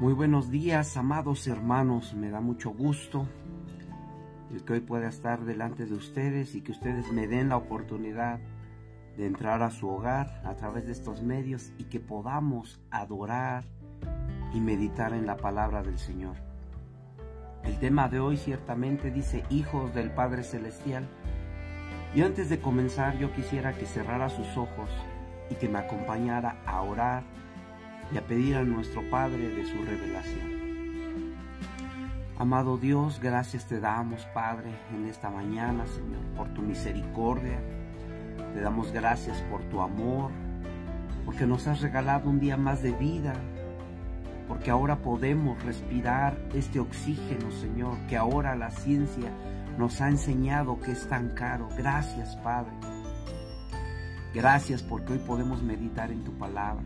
Muy buenos días, amados hermanos. Me da mucho gusto el que hoy pueda estar delante de ustedes y que ustedes me den la oportunidad de entrar a su hogar a través de estos medios y que podamos adorar y meditar en la palabra del Señor. El tema de hoy ciertamente dice hijos del Padre Celestial. Y antes de comenzar yo quisiera que cerrara sus ojos y que me acompañara a orar y a pedir a nuestro Padre de su revelación. Amado Dios, gracias te damos, Padre, en esta mañana, Señor, por tu misericordia. Te damos gracias por tu amor, porque nos has regalado un día más de vida, porque ahora podemos respirar este oxígeno, Señor, que ahora la ciencia nos ha enseñado que es tan caro. Gracias, Padre. Gracias porque hoy podemos meditar en tu palabra.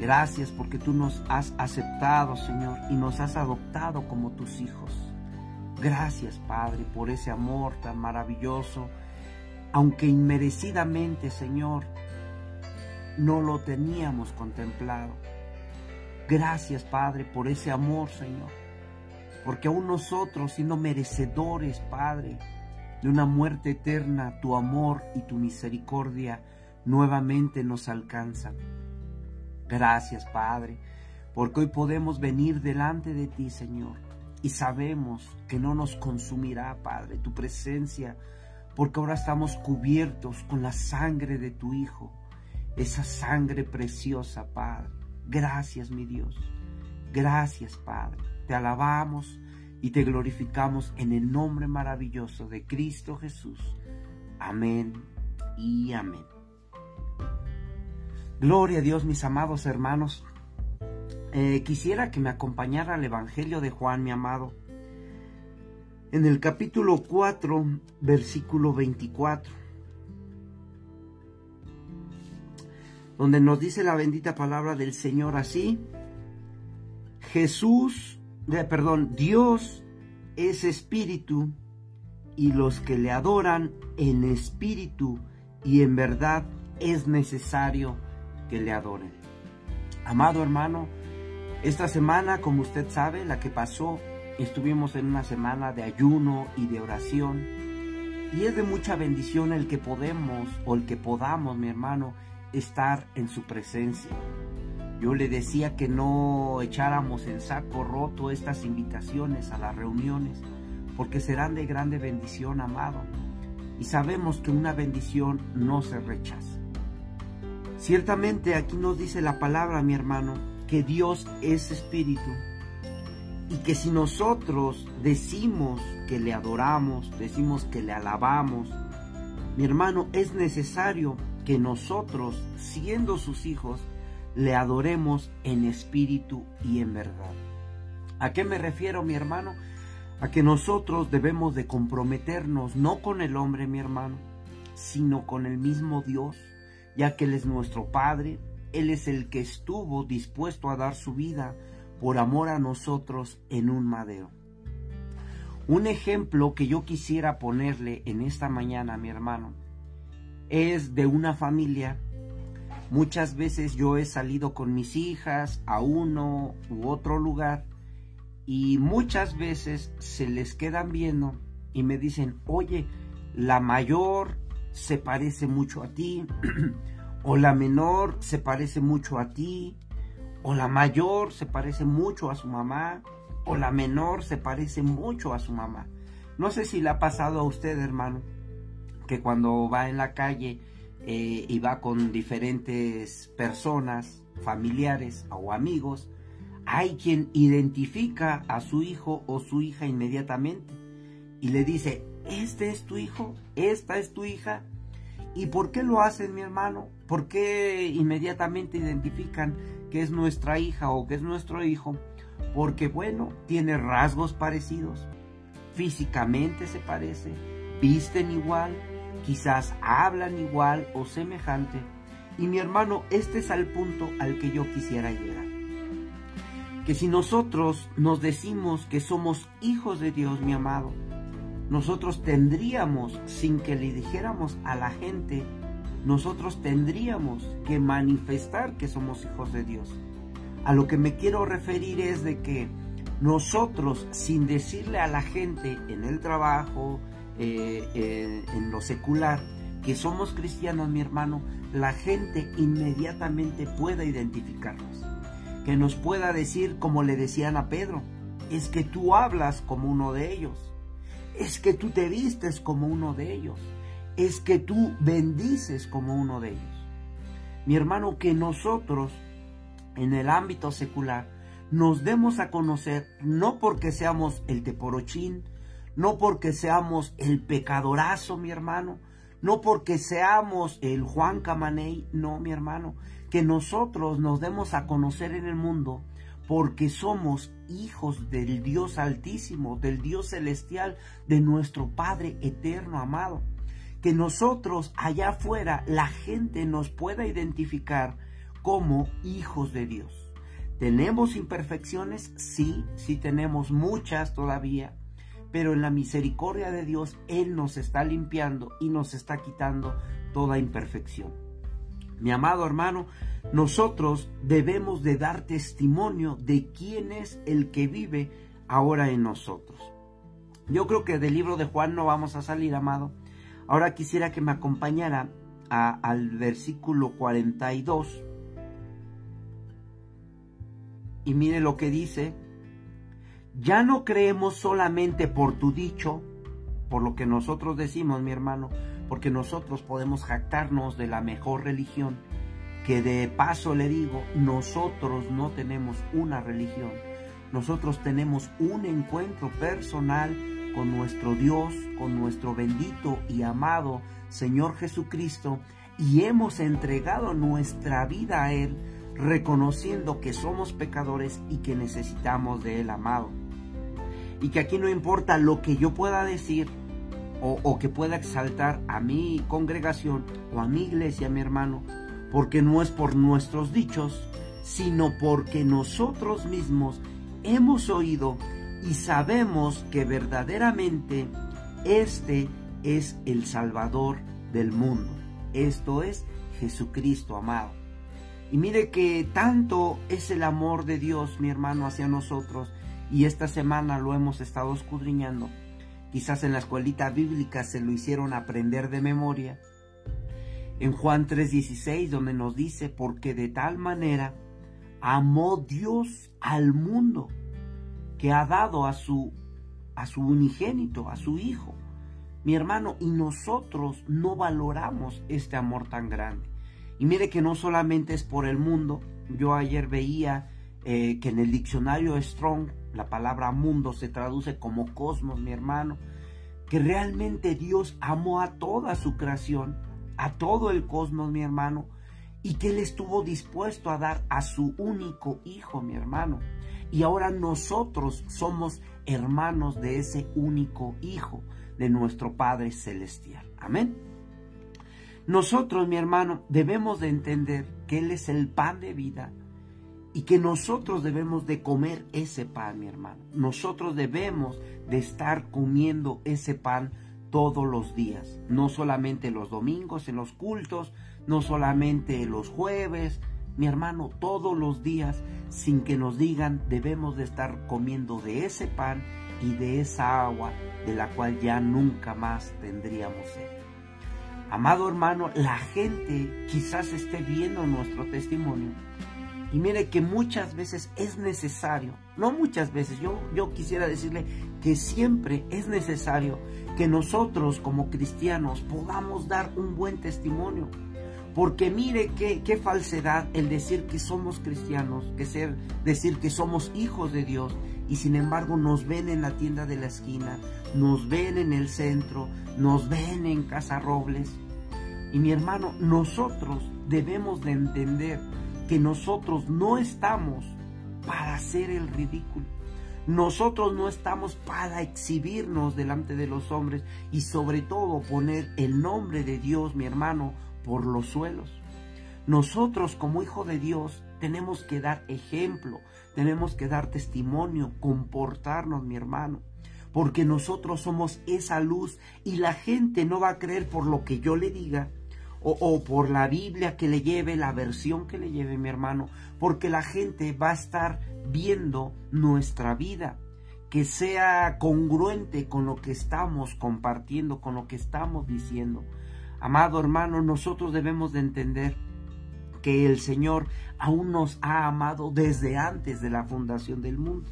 Gracias porque tú nos has aceptado, Señor, y nos has adoptado como tus hijos. Gracias, Padre, por ese amor tan maravilloso, aunque inmerecidamente, Señor, no lo teníamos contemplado. Gracias, Padre, por ese amor, Señor, porque aún nosotros, siendo merecedores, Padre, de una muerte eterna, tu amor y tu misericordia nuevamente nos alcanzan. Gracias, Padre, porque hoy podemos venir delante de ti, Señor, y sabemos que no nos consumirá, Padre, tu presencia, porque ahora estamos cubiertos con la sangre de tu Hijo, esa sangre preciosa, Padre. Gracias, mi Dios. Gracias, Padre. Te alabamos y te glorificamos en el nombre maravilloso de Cristo Jesús. Amén y amén. Gloria a Dios, mis amados hermanos. Eh, quisiera que me acompañara al Evangelio de Juan, mi amado. En el capítulo 4, versículo 24. Donde nos dice la bendita palabra del Señor así. Jesús, eh, perdón, Dios es espíritu y los que le adoran en espíritu y en verdad es necesario que le adoren. Amado hermano, esta semana, como usted sabe, la que pasó, estuvimos en una semana de ayuno y de oración. Y es de mucha bendición el que podemos o el que podamos, mi hermano, estar en su presencia. Yo le decía que no echáramos en saco roto estas invitaciones a las reuniones, porque serán de grande bendición, amado. Y sabemos que una bendición no se rechaza. Ciertamente aquí nos dice la palabra, mi hermano, que Dios es espíritu y que si nosotros decimos que le adoramos, decimos que le alabamos, mi hermano, es necesario que nosotros, siendo sus hijos, le adoremos en espíritu y en verdad. ¿A qué me refiero, mi hermano? A que nosotros debemos de comprometernos no con el hombre, mi hermano, sino con el mismo Dios ya que Él es nuestro Padre, Él es el que estuvo dispuesto a dar su vida por amor a nosotros en un madero. Un ejemplo que yo quisiera ponerle en esta mañana, mi hermano, es de una familia. Muchas veces yo he salido con mis hijas a uno u otro lugar y muchas veces se les quedan viendo y me dicen, oye, la mayor se parece mucho a ti, o la menor se parece mucho a ti, o la mayor se parece mucho a su mamá, o la menor se parece mucho a su mamá. No sé si le ha pasado a usted, hermano, que cuando va en la calle eh, y va con diferentes personas, familiares o amigos, hay quien identifica a su hijo o su hija inmediatamente y le dice, este es tu hijo, esta es tu hija. ¿Y por qué lo hacen, mi hermano? ¿Por qué inmediatamente identifican que es nuestra hija o que es nuestro hijo? Porque, bueno, tiene rasgos parecidos, físicamente se parece, visten igual, quizás hablan igual o semejante. Y mi hermano, este es el punto al que yo quisiera llegar. Que si nosotros nos decimos que somos hijos de Dios, mi amado, nosotros tendríamos, sin que le dijéramos a la gente, nosotros tendríamos que manifestar que somos hijos de Dios. A lo que me quiero referir es de que nosotros, sin decirle a la gente en el trabajo, eh, en lo secular, que somos cristianos, mi hermano, la gente inmediatamente pueda identificarnos. Que nos pueda decir, como le decían a Pedro, es que tú hablas como uno de ellos. Es que tú te vistes como uno de ellos. Es que tú bendices como uno de ellos. Mi hermano, que nosotros en el ámbito secular nos demos a conocer no porque seamos el teporochín, no porque seamos el pecadorazo, mi hermano, no porque seamos el Juan Camaney, no, mi hermano, que nosotros nos demos a conocer en el mundo porque somos hijos del Dios altísimo, del Dios celestial, de nuestro Padre eterno amado. Que nosotros allá afuera la gente nos pueda identificar como hijos de Dios. ¿Tenemos imperfecciones? Sí, sí tenemos muchas todavía, pero en la misericordia de Dios Él nos está limpiando y nos está quitando toda imperfección. Mi amado hermano, nosotros debemos de dar testimonio de quién es el que vive ahora en nosotros. Yo creo que del libro de Juan no vamos a salir, amado. Ahora quisiera que me acompañara al versículo 42. Y mire lo que dice. Ya no creemos solamente por tu dicho, por lo que nosotros decimos, mi hermano, porque nosotros podemos jactarnos de la mejor religión, que de paso le digo, nosotros no tenemos una religión, nosotros tenemos un encuentro personal con nuestro Dios, con nuestro bendito y amado Señor Jesucristo, y hemos entregado nuestra vida a Él, reconociendo que somos pecadores y que necesitamos de Él amado. Y que aquí no importa lo que yo pueda decir, o, que pueda exaltar a mi congregación o a mi iglesia, mi hermano, porque no es por nuestros dichos, sino porque nosotros mismos hemos oído y sabemos que verdaderamente este es el Salvador del mundo. Esto es Jesucristo amado. Y mire que tanto es el amor de Dios, mi hermano, hacia nosotros, y esta semana lo hemos estado escudriñando, Quizás en la escuelita bíblica se lo hicieron aprender de memoria. En Juan 3:16, donde nos dice, porque de tal manera amó Dios al mundo, que ha dado a su, a su unigénito, a su Hijo. Mi hermano, y nosotros no valoramos este amor tan grande. Y mire que no solamente es por el mundo, yo ayer veía eh, que en el diccionario Strong la palabra mundo se traduce como cosmos, mi hermano, que realmente Dios amó a toda su creación, a todo el cosmos, mi hermano, y que Él estuvo dispuesto a dar a su único hijo, mi hermano. Y ahora nosotros somos hermanos de ese único hijo de nuestro Padre Celestial. Amén. Nosotros, mi hermano, debemos de entender que Él es el pan de vida y que nosotros debemos de comer ese pan, mi hermano. Nosotros debemos de estar comiendo ese pan todos los días, no solamente los domingos en los cultos, no solamente los jueves, mi hermano, todos los días, sin que nos digan, debemos de estar comiendo de ese pan y de esa agua de la cual ya nunca más tendríamos sed. Amado hermano, la gente quizás esté viendo nuestro testimonio y mire que muchas veces es necesario, no muchas veces, yo, yo quisiera decirle que siempre es necesario que nosotros como cristianos podamos dar un buen testimonio. Porque mire qué, qué falsedad el decir que somos cristianos, que ser, decir que somos hijos de Dios y sin embargo nos ven en la tienda de la esquina, nos ven en el centro, nos ven en Casa Robles. Y mi hermano, nosotros debemos de entender que nosotros no estamos para hacer el ridículo. Nosotros no estamos para exhibirnos delante de los hombres y sobre todo poner el nombre de Dios, mi hermano, por los suelos. Nosotros como hijo de Dios tenemos que dar ejemplo, tenemos que dar testimonio, comportarnos, mi hermano, porque nosotros somos esa luz y la gente no va a creer por lo que yo le diga o, por la Biblia que le lleve, la versión que le lleve mi hermano, porque la gente va a estar viendo nuestra vida, que sea congruente con lo que estamos compartiendo, con lo que estamos diciendo. Amado hermano, nosotros debemos de entender que el Señor aún nos ha amado desde antes de la fundación del mundo.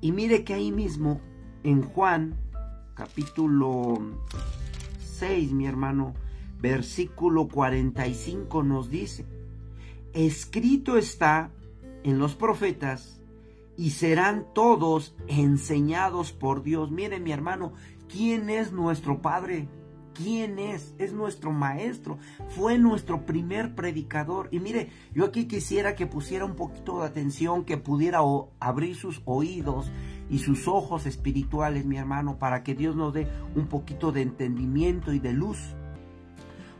Y mire que ahí mismo, en Juan, capítulo 6, mi hermano, versículo 45 nos dice, escrito está en los profetas y serán todos enseñados por Dios. Mire mi hermano, ¿quién es nuestro Padre? ¿Quién es? Es nuestro maestro. Fue nuestro primer predicador. Y mire, yo aquí quisiera que pusiera un poquito de atención, que pudiera abrir sus oídos y sus ojos espirituales, mi hermano, para que Dios nos dé un poquito de entendimiento y de luz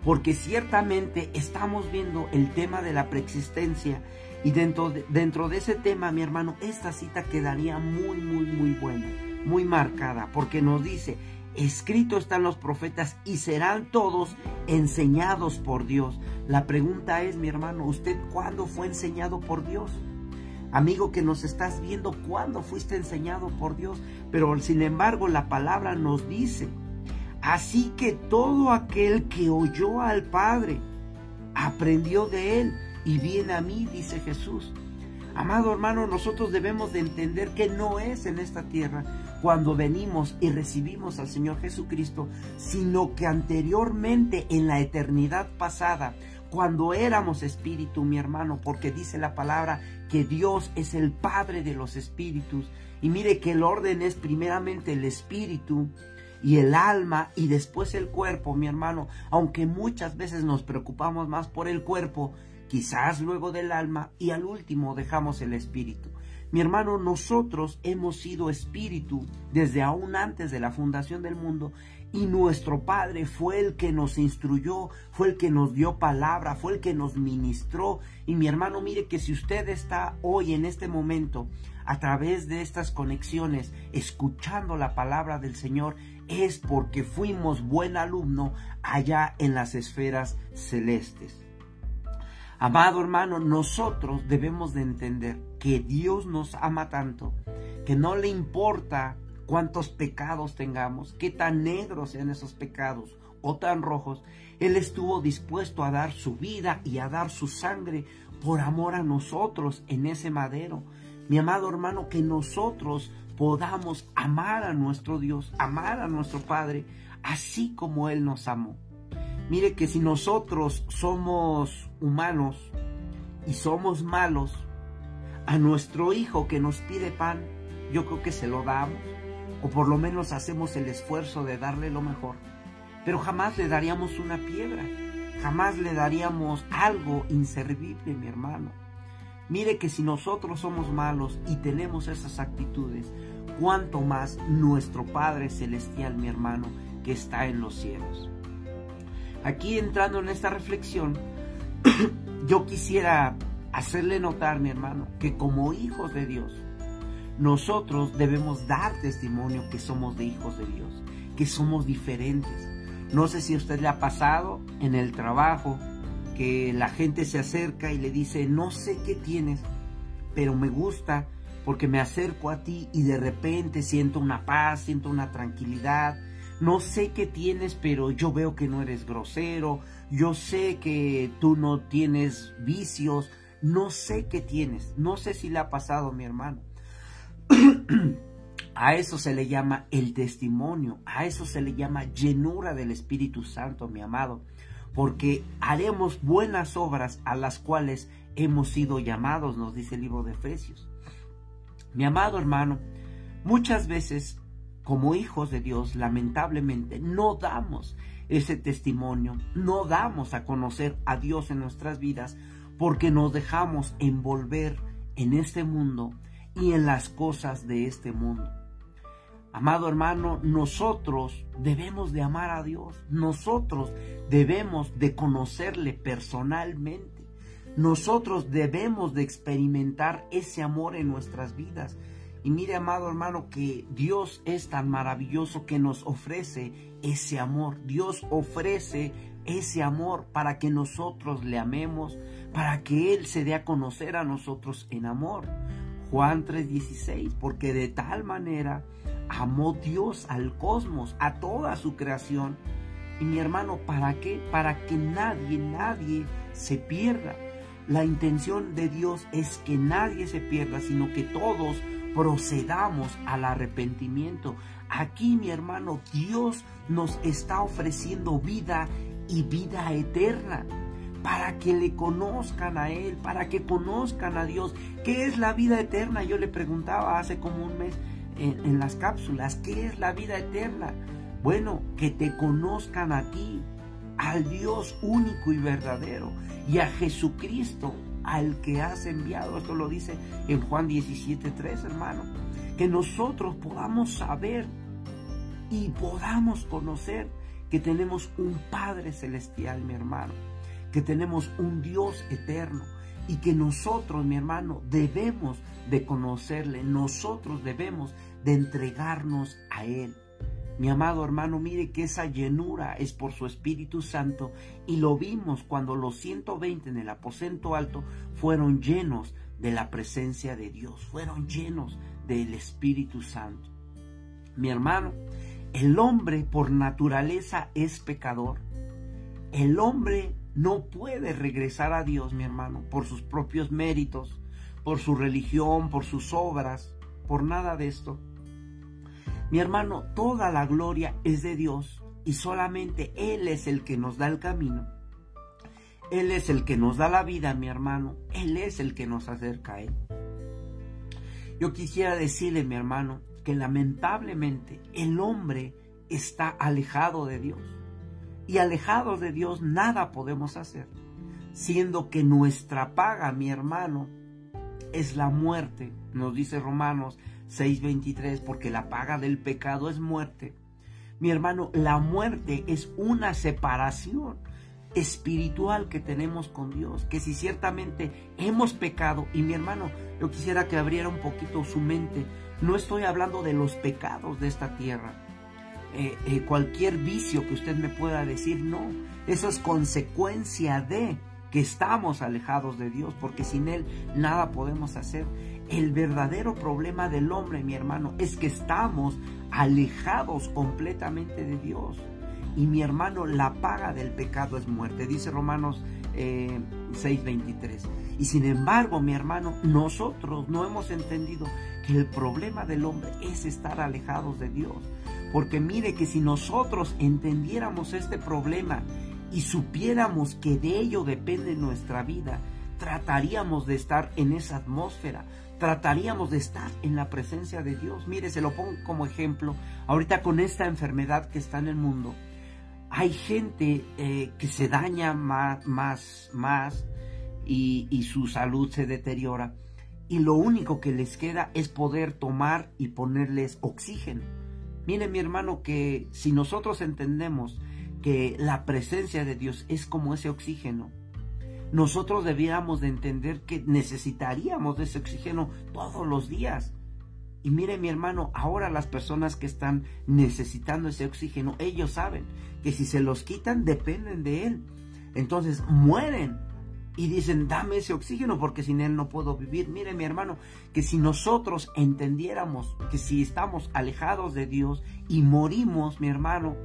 porque ciertamente estamos viendo el tema de la preexistencia y dentro de, dentro de ese tema, mi hermano, esta cita quedaría muy, muy, muy buena, muy marcada, porque nos dice, escrito están los profetas y serán todos enseñados por Dios. La pregunta es, mi hermano, ¿usted cuándo fue enseñado por Dios? Amigo que nos estás viendo, ¿cuándo fuiste enseñado por Dios? Pero sin embargo la palabra nos dice Así que todo aquel que oyó al Padre aprendió de él y viene a mí, dice Jesús. Amado hermano, nosotros debemos de entender que no es en esta tierra cuando venimos y recibimos al Señor Jesucristo, sino que anteriormente en la eternidad pasada, cuando éramos espíritu, mi hermano, porque dice la palabra que Dios es el Padre de los espíritus. Y mire que el orden es primeramente el espíritu, y el alma y después el cuerpo, mi hermano, aunque muchas veces nos preocupamos más por el cuerpo, quizás luego del alma y al último dejamos el espíritu. Mi hermano, nosotros hemos sido espíritu desde aún antes de la fundación del mundo y nuestro Padre fue el que nos instruyó, fue el que nos dio palabra, fue el que nos ministró. Y mi hermano, mire que si usted está hoy en este momento a través de estas conexiones escuchando la palabra del Señor, es porque fuimos buen alumno allá en las esferas celestes. Amado hermano, nosotros debemos de entender que Dios nos ama tanto, que no le importa cuántos pecados tengamos, qué tan negros sean esos pecados o tan rojos, Él estuvo dispuesto a dar su vida y a dar su sangre por amor a nosotros en ese madero. Mi amado hermano, que nosotros podamos amar a nuestro Dios, amar a nuestro Padre, así como Él nos amó. Mire que si nosotros somos humanos y somos malos, a nuestro hijo que nos pide pan, yo creo que se lo damos, o por lo menos hacemos el esfuerzo de darle lo mejor, pero jamás le daríamos una piedra, jamás le daríamos algo inservible, mi hermano. Mire que si nosotros somos malos y tenemos esas actitudes, cuánto más nuestro Padre Celestial, mi hermano, que está en los cielos. Aquí entrando en esta reflexión, yo quisiera hacerle notar, mi hermano, que como hijos de Dios, nosotros debemos dar testimonio que somos de hijos de Dios, que somos diferentes. No sé si a usted le ha pasado en el trabajo, que la gente se acerca y le dice, no sé qué tienes, pero me gusta porque me acerco a ti y de repente siento una paz, siento una tranquilidad. No sé qué tienes, pero yo veo que no eres grosero, yo sé que tú no tienes vicios, no sé qué tienes, no sé si le ha pasado a mi hermano. a eso se le llama el testimonio, a eso se le llama llenura del Espíritu Santo, mi amado porque haremos buenas obras a las cuales hemos sido llamados, nos dice el libro de Efesios. Mi amado hermano, muchas veces como hijos de Dios, lamentablemente, no damos ese testimonio, no damos a conocer a Dios en nuestras vidas porque nos dejamos envolver en este mundo y en las cosas de este mundo. Amado hermano, nosotros debemos de amar a Dios, nosotros debemos de conocerle personalmente, nosotros debemos de experimentar ese amor en nuestras vidas. Y mire, amado hermano, que Dios es tan maravilloso que nos ofrece ese amor. Dios ofrece ese amor para que nosotros le amemos, para que Él se dé a conocer a nosotros en amor. Juan 3:16, porque de tal manera amó Dios al cosmos, a toda su creación. Y mi hermano, ¿para qué? Para que nadie, nadie se pierda. La intención de Dios es que nadie se pierda, sino que todos procedamos al arrepentimiento. Aquí, mi hermano, Dios nos está ofreciendo vida y vida eterna para que le conozcan a Él, para que conozcan a Dios. ¿Qué es la vida eterna? Yo le preguntaba hace como un mes en, las cápsulas, ¿qué es la vida eterna? Bueno, que te conozcan a ti, al Dios único y verdadero, y a Jesucristo, al que has enviado. Esto lo dice en Juan 17.3, hermano. Que nosotros podamos saber y podamos conocer que tenemos un Padre celestial, mi hermano, que tenemos un Dios eterno y que nosotros, mi hermano, debemos de conocerle, nosotros debemos de entregarnos a Él. Mi amado hermano, mire que esa llenura es por su Espíritu Santo y lo vimos cuando los 120 en el aposento alto fueron llenos de la presencia de Dios, fueron llenos del Espíritu Santo. Mi hermano, el hombre por naturaleza es pecador. El hombre no puede regresar a Dios, mi hermano, por sus propios méritos, por su religión, por sus obras, por nada de esto. Mi hermano, toda la gloria es de Dios y solamente Él es el que nos da el camino. Él es el que nos da la vida, mi hermano. Él es el que nos acerca a Él. Yo quisiera decirle, mi hermano, que lamentablemente el hombre está alejado de Dios. Y alejados de Dios nada podemos hacer, siendo que nuestra paga, mi hermano, es la muerte, nos dice Romanos 6:23, porque la paga del pecado es muerte. Mi hermano, la muerte es una separación espiritual que tenemos con Dios, que si ciertamente hemos pecado, y mi hermano, yo quisiera que abriera un poquito su mente, no estoy hablando de los pecados de esta tierra, eh, eh, cualquier vicio que usted me pueda decir, no, eso es consecuencia de que estamos alejados de Dios, porque sin Él nada podemos hacer. El verdadero problema del hombre, mi hermano, es que estamos alejados completamente de Dios. Y mi hermano, la paga del pecado es muerte, dice Romanos 6:23. Eh, y sin embargo, mi hermano, nosotros no hemos entendido que el problema del hombre es estar alejados de Dios. Porque mire que si nosotros entendiéramos este problema y supiéramos que de ello depende nuestra vida, trataríamos de estar en esa atmósfera, trataríamos de estar en la presencia de Dios. Mire, se lo pongo como ejemplo, ahorita con esta enfermedad que está en el mundo, hay gente eh, que se daña más, más, y su salud se deteriora y lo único que les queda es poder tomar y ponerles oxígeno. Mire mi hermano que si nosotros entendemos que la presencia de Dios es como ese oxígeno, nosotros debiéramos de entender que necesitaríamos de ese oxígeno todos los días. Y mire mi hermano, ahora las personas que están necesitando ese oxígeno, ellos saben que si se los quitan dependen de él. Entonces mueren y dicen, dame ese oxígeno porque sin él no puedo vivir. Mire mi hermano, que si nosotros entendiéramos que si estamos alejados de Dios y morimos, mi hermano,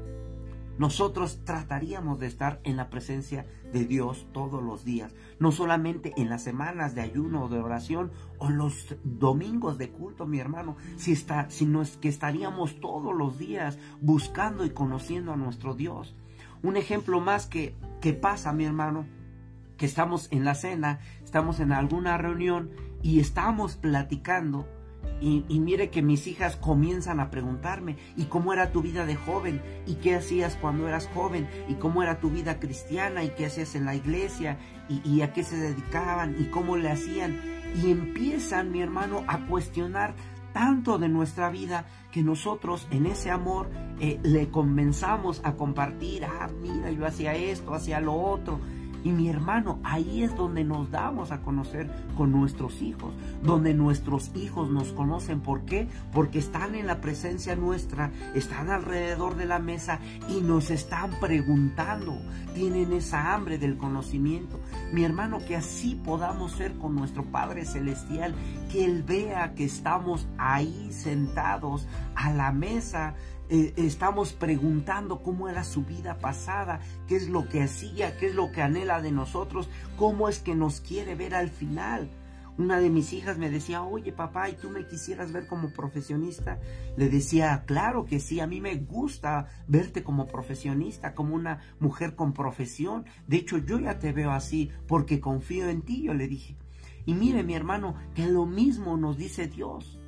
nosotros trataríamos de estar en la presencia de Dios todos los días, no solamente en las semanas de ayuno o de oración o los domingos de culto, mi hermano, si está, sino es que estaríamos todos los días buscando y conociendo a nuestro Dios. Un ejemplo más que, que pasa, mi hermano, que estamos en la cena, estamos en alguna reunión y estamos platicando y, mire que mis hijas comienzan a preguntarme, ¿y cómo era tu vida de joven? ¿Y qué hacías cuando eras joven? ¿Y cómo era tu vida cristiana? ¿Y qué hacías en la iglesia? ¿Y, a qué se dedicaban? ¿Y cómo le hacían? Y empiezan, mi hermano, a cuestionar tanto de nuestra vida que nosotros en ese amor eh, le comenzamos a compartir, ah, mira, yo hacía esto, hacía lo otro. Y mi hermano, ahí es donde nos damos a conocer con nuestros hijos, donde nuestros hijos nos conocen. ¿Por qué? Porque están en la presencia nuestra, están alrededor de la mesa y nos están preguntando, tienen esa hambre del conocimiento. Mi hermano, que así podamos ser con nuestro Padre Celestial, que Él vea que estamos ahí sentados a la mesa eh, estamos preguntando cómo era su vida pasada, qué es lo que hacía, qué es lo que anhela de nosotros, cómo es que nos quiere ver al final. Una de mis hijas me decía, oye papá, ¿y tú me quisieras ver como profesionista? Le decía, claro que sí, a mí me gusta verte como profesionista, como una mujer con profesión. De hecho, yo ya te veo así porque confío en ti, yo le dije. Y mire mi hermano, que lo mismo nos dice Dios.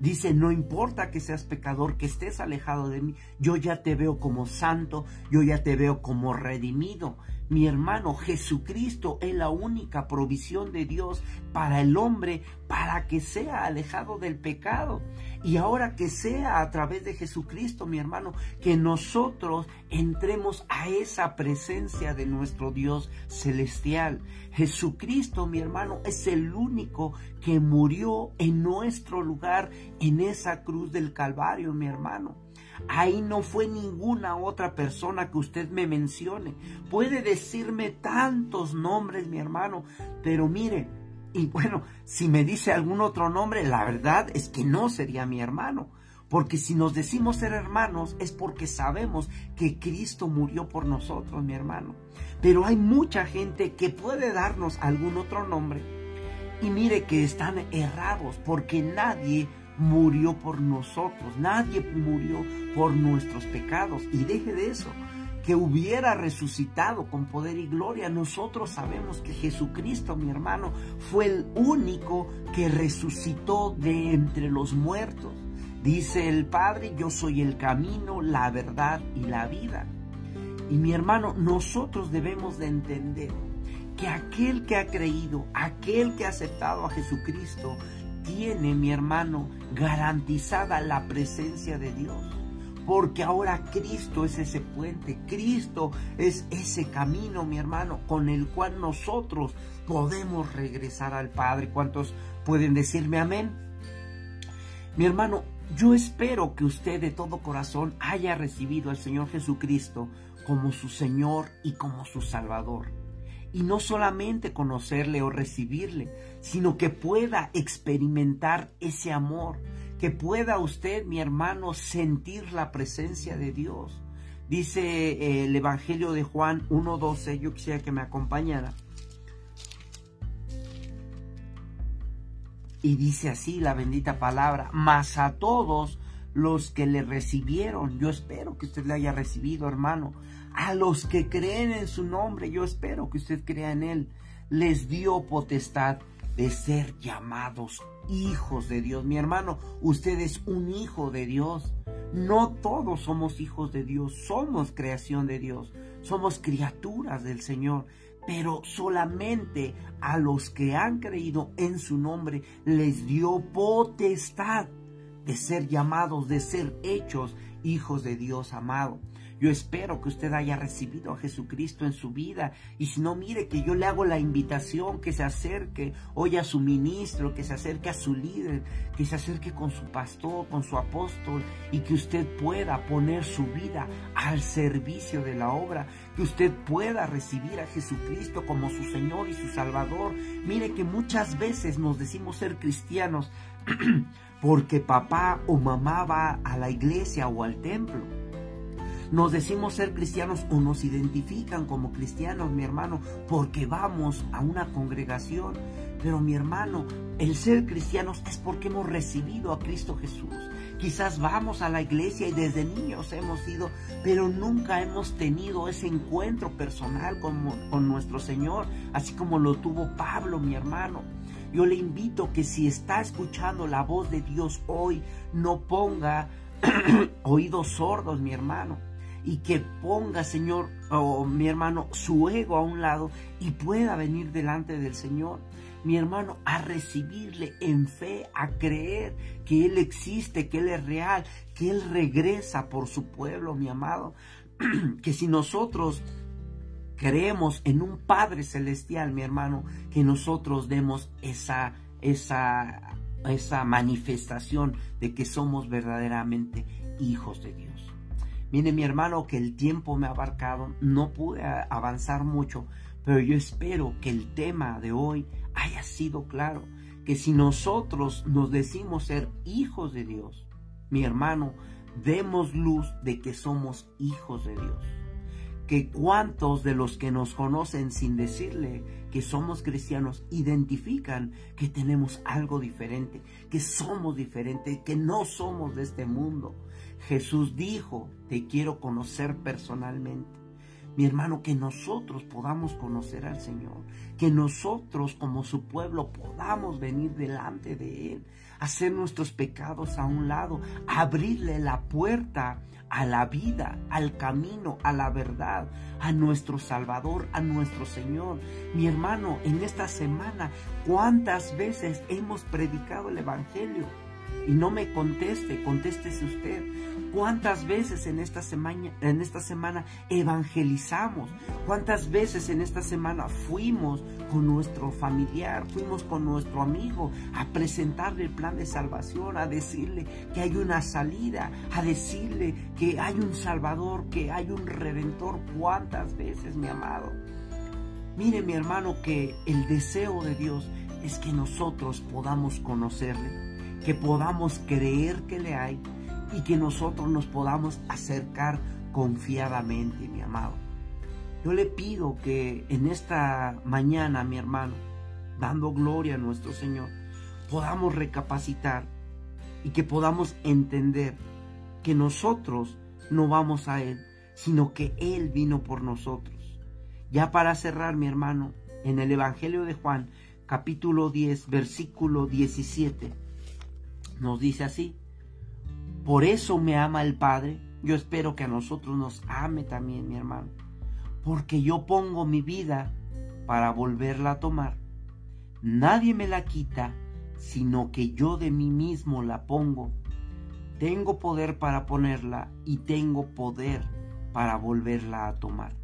Dice, no importa que seas pecador, que estés alejado de mí, yo ya te veo como santo, yo ya te veo como redimido. Mi hermano, Jesucristo es la única provisión de Dios para el hombre, para que sea alejado del pecado. Y ahora que sea a través de Jesucristo, mi hermano, que nosotros entremos a esa presencia de nuestro Dios celestial. Jesucristo, mi hermano, es el único que murió en nuestro lugar en esa cruz del Calvario, mi hermano. Ahí no fue ninguna otra persona que usted me mencione. Puede decirme tantos nombres, mi hermano, pero mire, y bueno, si me dice algún otro nombre, la verdad es que no sería mi hermano. Porque si nos decimos ser hermanos es porque sabemos que Cristo murió por nosotros, mi hermano. Pero hay mucha gente que puede darnos algún otro nombre. Y mire que están errados porque nadie murió por nosotros, nadie murió por nuestros pecados. Y deje de eso, que hubiera resucitado con poder y gloria. Nosotros sabemos que Jesucristo, mi hermano, fue el único que resucitó de entre los muertos. Dice el Padre, yo soy el camino, la verdad y la vida. Y mi hermano, nosotros debemos de entender que aquel que ha creído, aquel que ha aceptado a Jesucristo, tiene, mi hermano, garantizada la presencia de Dios. Porque ahora Cristo es ese puente, Cristo es ese camino, mi hermano, con el cual nosotros podemos regresar al Padre. ¿Cuántos pueden decirme amén? Mi hermano, yo espero que usted de todo corazón haya recibido al Señor Jesucristo como su Señor y como su Salvador y no solamente conocerle o recibirle, sino que pueda experimentar ese amor, que pueda usted, mi hermano, sentir la presencia de Dios. Dice eh, el Evangelio de Juan 1.12, yo quisiera que me acompañara. Y dice así la bendita palabra, mas a todos los que le recibieron, yo espero que usted le haya recibido, hermano, a los que creen en su nombre, yo espero que usted crea en él, les dio potestad de ser llamados hijos de Dios. Mi hermano, usted es un hijo de Dios. No todos somos hijos de Dios, somos creación de Dios, somos criaturas del Señor, pero solamente a los que han creído en su nombre les dio potestad de ser llamados, de ser hechos hijos de Dios amado. Yo espero que usted haya recibido a Jesucristo en su vida. Y si no, mire que yo le hago la invitación que se acerque hoy a su ministro, que se acerque a su líder, que se acerque con su pastor, con su apóstol y que usted pueda poner su vida al servicio de la obra, que usted pueda recibir a Jesucristo como su Señor y su Salvador. Mire que muchas veces nos decimos ser cristianos porque papá o mamá va a la iglesia o al templo nos decimos ser cristianos o nos identifican como cristianos, mi hermano, porque vamos a una congregación. Pero mi hermano, el ser cristianos es porque hemos recibido a Cristo Jesús. Quizás vamos a la iglesia y desde niños hemos ido, pero nunca hemos tenido ese encuentro personal con, con nuestro Señor, así como lo tuvo Pablo, mi hermano. Yo le invito que si está escuchando la voz de Dios hoy, no ponga oídos sordos, mi hermano y que ponga, Señor, o mi hermano, su ego a un lado y pueda venir delante del Señor. Mi hermano, a recibirle en fe, a creer que Él existe, que Él es real, que Él regresa por su pueblo, mi amado. que si nosotros creemos en un Padre celestial, mi hermano, que nosotros demos esa, esa, esa manifestación de que somos verdaderamente hijos de Dios. Mire mi hermano que el tiempo me ha abarcado, no pude avanzar mucho, pero yo espero que el tema de hoy haya sido claro, que si nosotros nos decimos ser hijos de Dios, mi hermano, demos luz de que somos hijos de Dios. Que cuantos de los que nos conocen sin decirle que somos cristianos identifican que tenemos algo diferente, que somos diferentes, que no somos de este mundo. Jesús dijo, te quiero conocer personalmente mi hermano, que nosotros podamos conocer al Señor, que nosotros como su pueblo podamos venir delante de Él, hacer nuestros pecados a un lado, abrirle la puerta a la vida, al camino, a la verdad, a nuestro Salvador, a nuestro Señor. Mi hermano, en esta semana, ¿cuántas veces hemos predicado el Evangelio? Y no me conteste, contéstese usted. ¿Cuántas veces en esta semana, en esta semana evangelizamos? ¿Cuántas veces en esta semana fuimos con nuestro familiar, fuimos con nuestro amigo a presentarle el plan de salvación, a decirle que hay una salida, a decirle que hay un salvador, que hay un redentor? ¿Cuántas veces, mi amado? Mire, mi hermano, que el deseo de Dios es que nosotros podamos conocerle que podamos creer que le hay y que nosotros nos podamos acercar confiadamente, mi amado. Yo le pido que en esta mañana, mi hermano, dando gloria a nuestro Señor, podamos recapacitar y que podamos entender que nosotros no vamos a Él, sino que Él vino por nosotros. Ya para cerrar, mi hermano, en el Evangelio de Juan, capítulo 10, versículo 17, nos dice así, por eso me ama el Padre, yo espero que a nosotros nos ame también mi hermano, porque yo pongo mi vida para volverla a tomar. Nadie me la quita, sino que yo de mí mismo la pongo. Tengo poder para ponerla y tengo poder para volverla a tomar.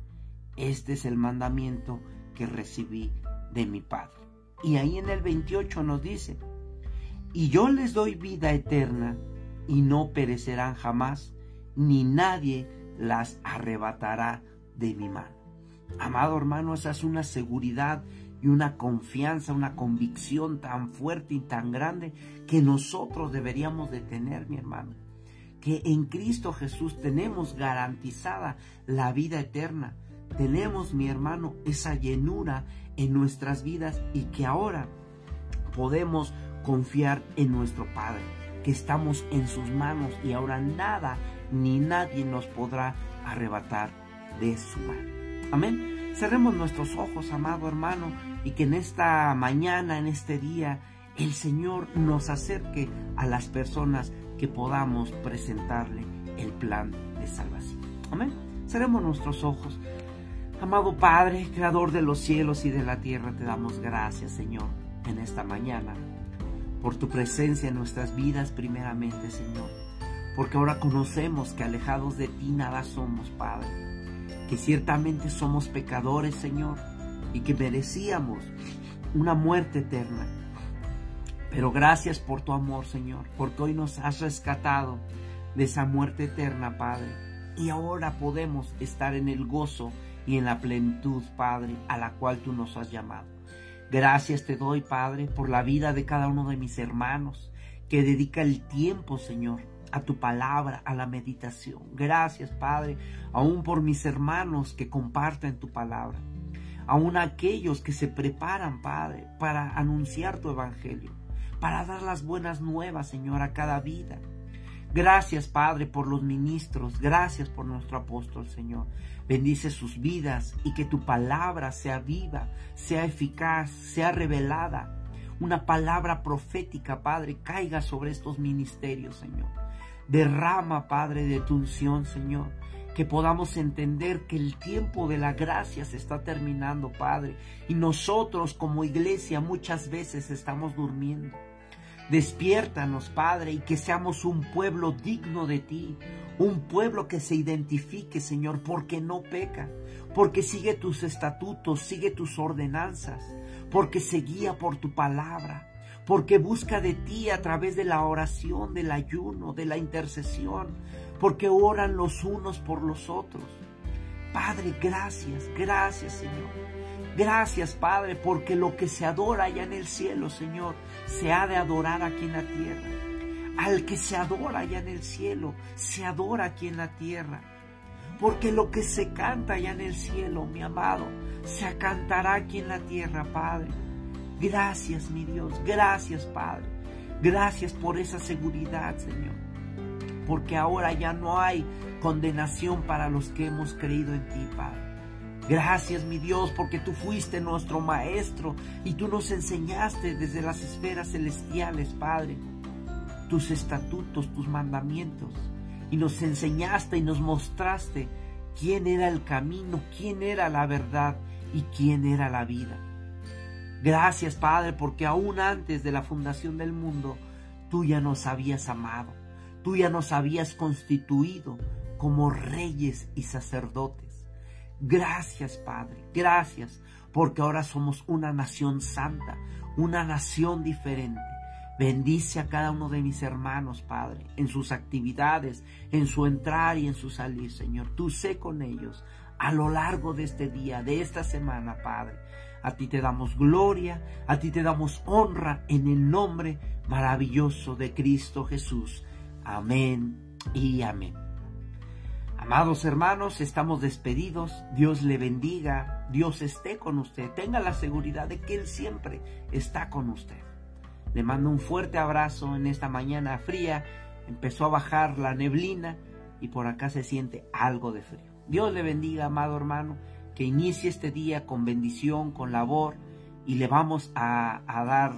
Este es el mandamiento que recibí de mi Padre. Y ahí en el 28 nos dice, y yo les doy vida eterna, y no perecerán jamás, ni nadie las arrebatará de mi mano. Amado hermano, esa es una seguridad y una confianza, una convicción tan fuerte y tan grande que nosotros deberíamos de tener, mi hermano. Que en Cristo Jesús tenemos garantizada la vida eterna. Tenemos, mi hermano, esa llenura en nuestras vidas y que ahora podemos confiar en nuestro Padre, que estamos en sus manos y ahora nada ni nadie nos podrá arrebatar de su mano. Amén. Cerremos nuestros ojos, amado hermano, y que en esta mañana, en este día, el Señor nos acerque a las personas que podamos presentarle el plan de salvación. Amén. Cerremos nuestros ojos. Amado Padre, Creador de los cielos y de la tierra, te damos gracias, Señor, en esta mañana por tu presencia en nuestras vidas primeramente, Señor. Porque ahora conocemos que alejados de ti nada somos, Padre. Que ciertamente somos pecadores, Señor, y que merecíamos una muerte eterna. Pero gracias por tu amor, Señor, porque hoy nos has rescatado de esa muerte eterna, Padre. Y ahora podemos estar en el gozo y en la plenitud, Padre, a la cual tú nos has llamado. Gracias te doy, Padre, por la vida de cada uno de mis hermanos que dedica el tiempo, Señor, a tu palabra, a la meditación. Gracias, Padre, aún por mis hermanos que comparten tu palabra. Aún aquellos que se preparan, Padre, para anunciar tu evangelio, para dar las buenas nuevas, Señor, a cada vida. Gracias, Padre, por los ministros. Gracias por nuestro apóstol, Señor. Bendice sus vidas y que tu palabra sea viva, sea eficaz, sea revelada. Una palabra profética, Padre, caiga sobre estos ministerios, Señor. Derrama, Padre, de tu unción, Señor. Que podamos entender que el tiempo de la gracia se está terminando, Padre. Y nosotros como iglesia muchas veces estamos durmiendo. Despiértanos, Padre, y que seamos un pueblo digno de ti, un pueblo que se identifique, Señor, porque no peca, porque sigue tus estatutos, sigue tus ordenanzas, porque se guía por tu palabra, porque busca de ti a través de la oración, del ayuno, de la intercesión, porque oran los unos por los otros. Padre, gracias, gracias Señor. Gracias Padre, porque lo que se adora allá en el cielo, Señor, se ha de adorar aquí en la tierra. Al que se adora allá en el cielo, se adora aquí en la tierra. Porque lo que se canta allá en el cielo, mi amado, se cantará aquí en la tierra, Padre. Gracias, mi Dios, gracias, Padre. Gracias por esa seguridad, Señor. Porque ahora ya no hay condenación para los que hemos creído en ti, Padre. Gracias, mi Dios, porque tú fuiste nuestro Maestro y tú nos enseñaste desde las esferas celestiales, Padre, tus estatutos, tus mandamientos. Y nos enseñaste y nos mostraste quién era el camino, quién era la verdad y quién era la vida. Gracias, Padre, porque aún antes de la fundación del mundo, tú ya nos habías amado, tú ya nos habías constituido como reyes y sacerdotes. Gracias, Padre, gracias, porque ahora somos una nación santa, una nación diferente. Bendice a cada uno de mis hermanos, Padre, en sus actividades, en su entrar y en su salir, Señor. Tú sé con ellos a lo largo de este día, de esta semana, Padre. A ti te damos gloria, a ti te damos honra en el nombre maravilloso de Cristo Jesús. Amén y amén. Amados hermanos, estamos despedidos. Dios le bendiga, Dios esté con usted. Tenga la seguridad de que Él siempre está con usted. Le mando un fuerte abrazo en esta mañana fría. Empezó a bajar la neblina y por acá se siente algo de frío. Dios le bendiga, amado hermano, que inicie este día con bendición, con labor y le vamos a, a dar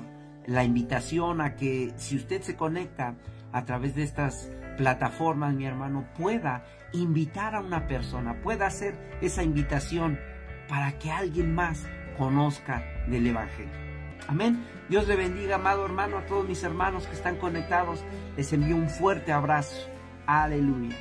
la invitación a que si usted se conecta a través de estas plataformas, mi hermano, pueda invitar a una persona, pueda hacer esa invitación para que alguien más conozca del Evangelio. Amén. Dios le bendiga, amado hermano, a todos mis hermanos que están conectados. Les envío un fuerte abrazo. Aleluya.